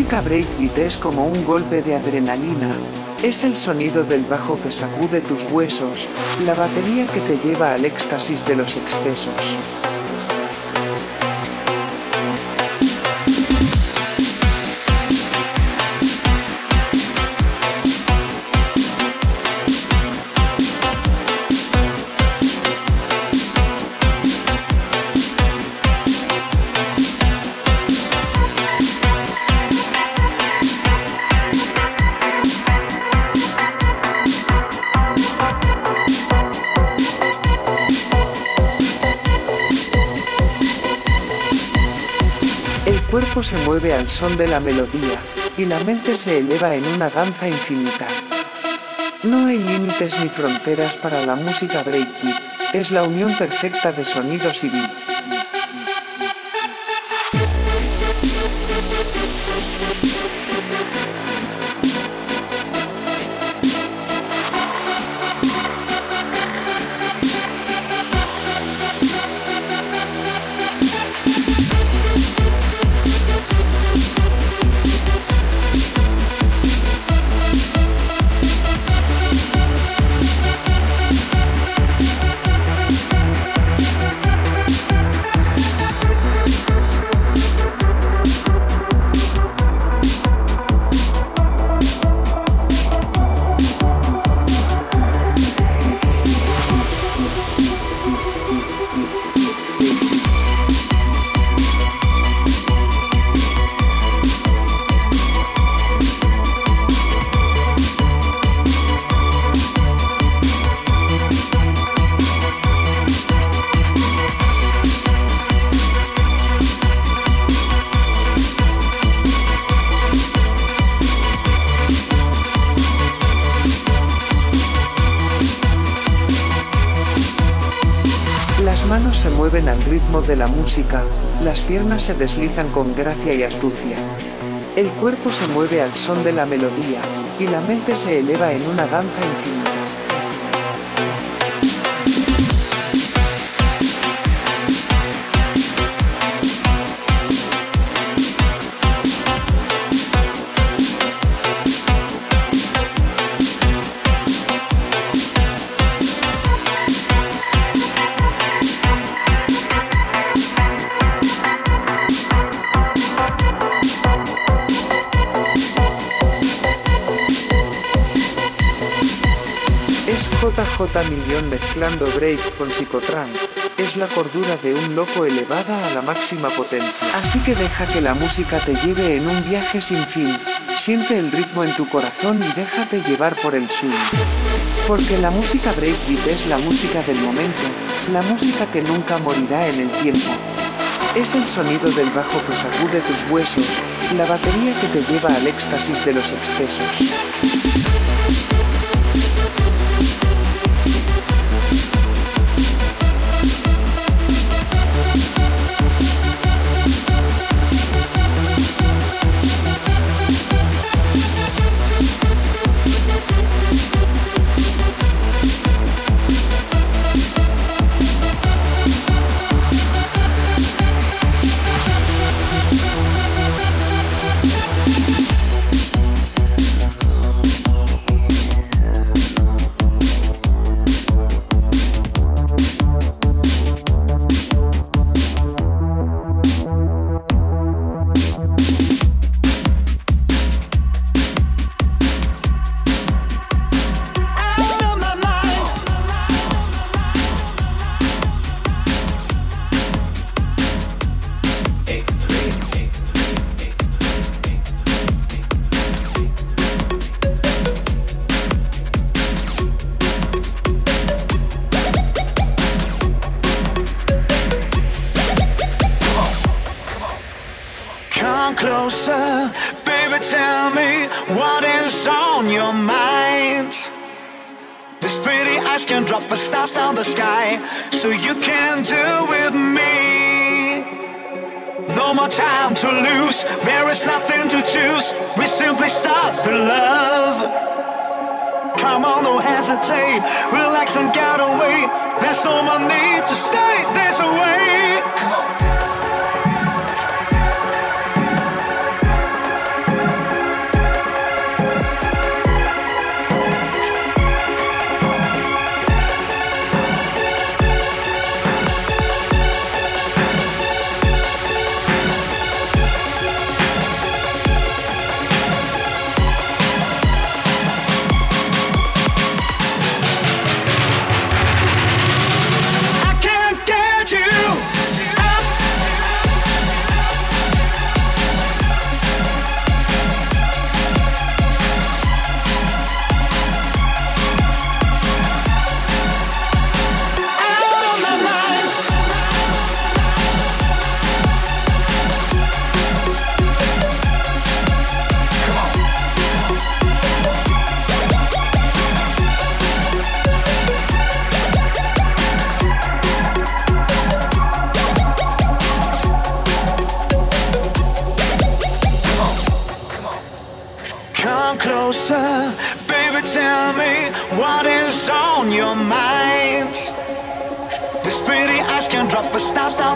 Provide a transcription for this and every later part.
Música breakbeat es como un golpe de adrenalina. Es el sonido del bajo que sacude tus huesos, la batería que te lleva al éxtasis de los excesos. Se mueve al son de la melodía, y la mente se eleva en una danza infinita. No hay límites ni fronteras para la música breakbeat, es la unión perfecta de sonidos y beats. De la música, las piernas se deslizan con gracia y astucia. El cuerpo se mueve al son de la melodía, y la mente se eleva en una danza infinita. Millón mezclando break con psicotrance. Es la cordura de un loco elevada a la máxima potencia. Así que deja que la música te lleve en un viaje sin fin. Siente el ritmo en tu corazón y déjate llevar por el swing. Porque la música breakbeat es la música del momento, la música que nunca morirá en el tiempo. Es el sonido del bajo que sacude tus huesos, la batería que te lleva al éxtasis de los excesos. up stars down the sky. So you can do with me. No more time to lose, there is nothing to choose. We simply start the love. Come on, no hesitate, relax and get away. There's no more need to stay this away.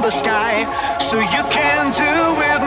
The sky, so you can do with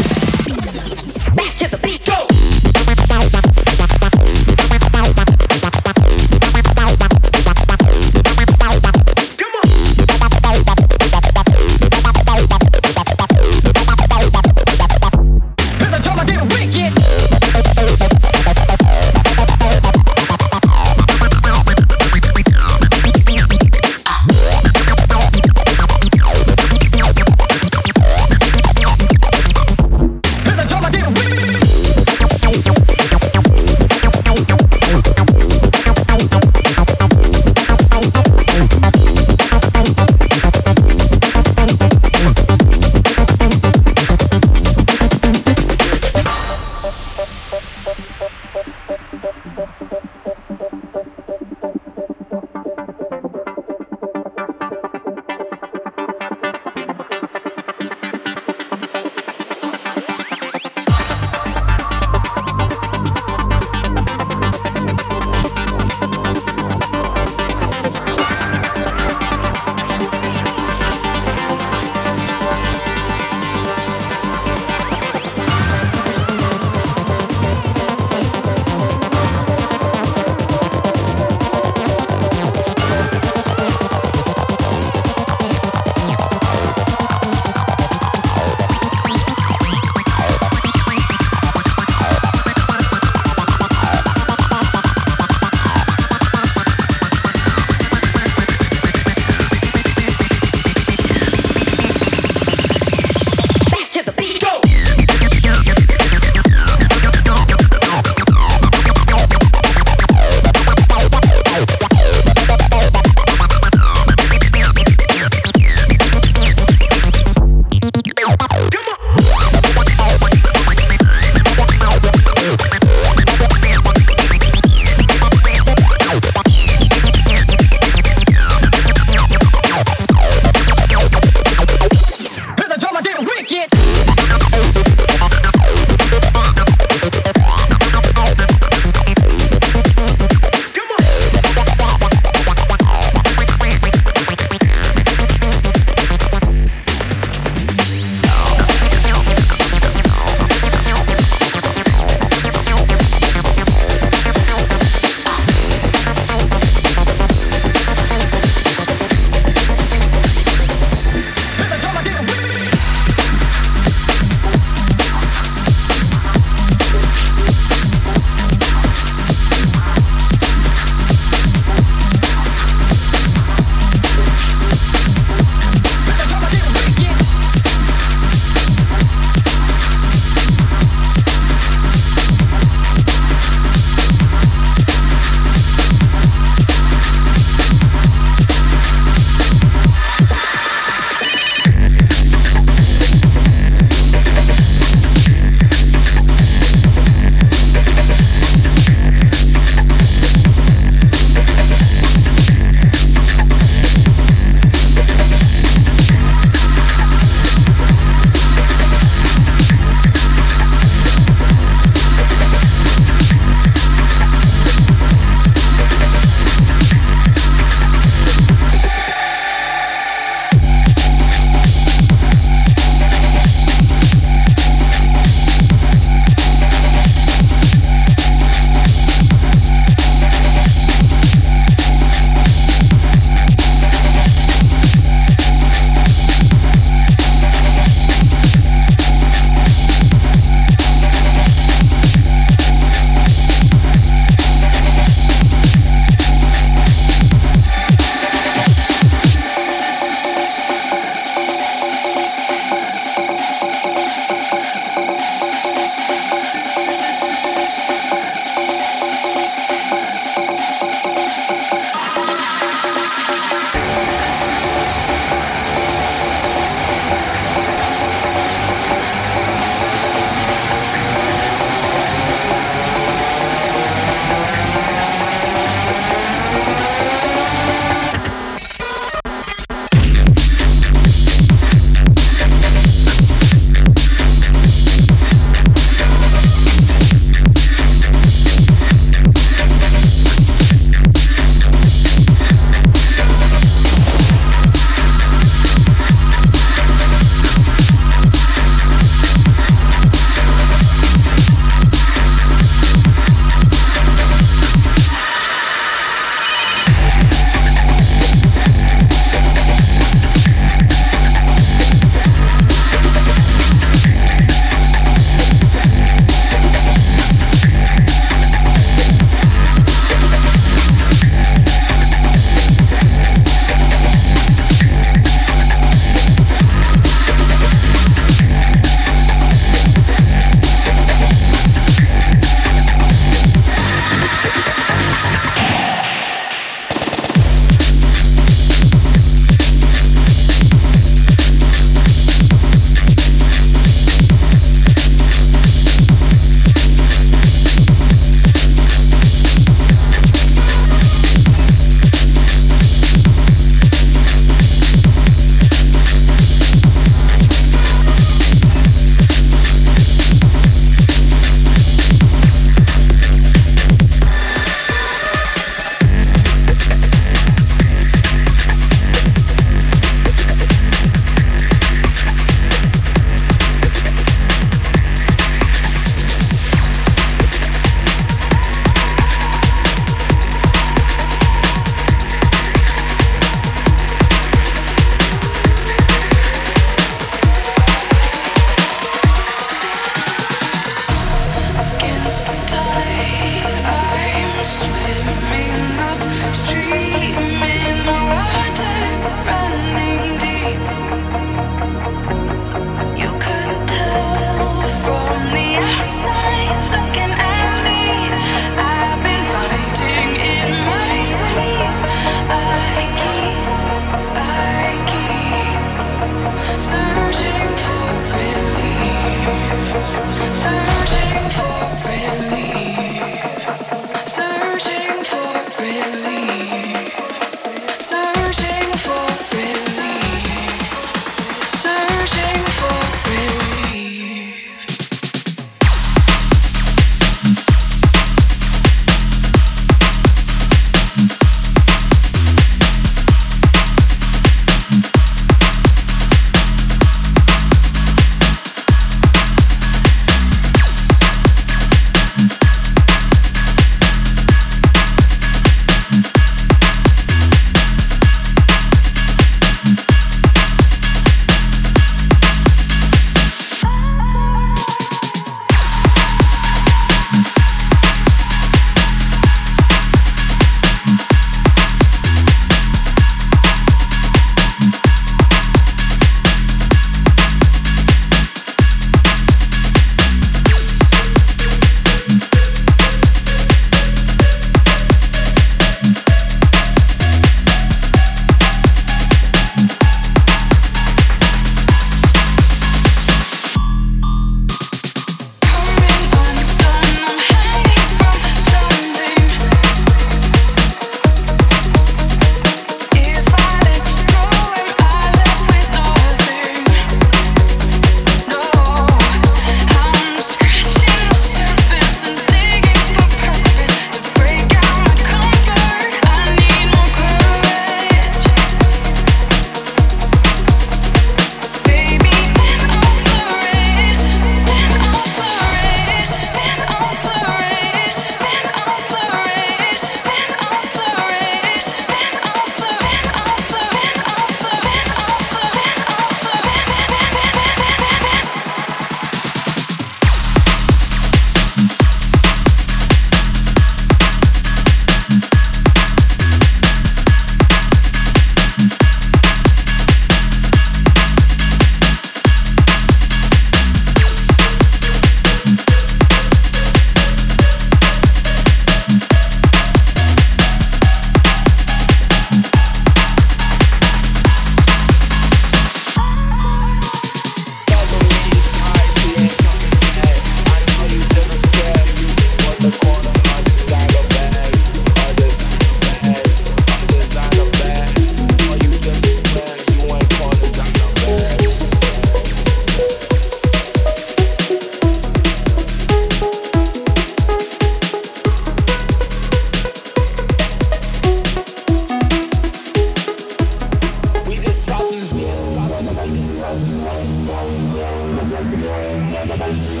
We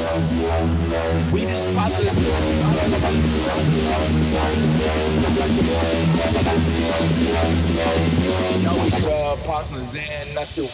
just process. No, we uh, partners that's it.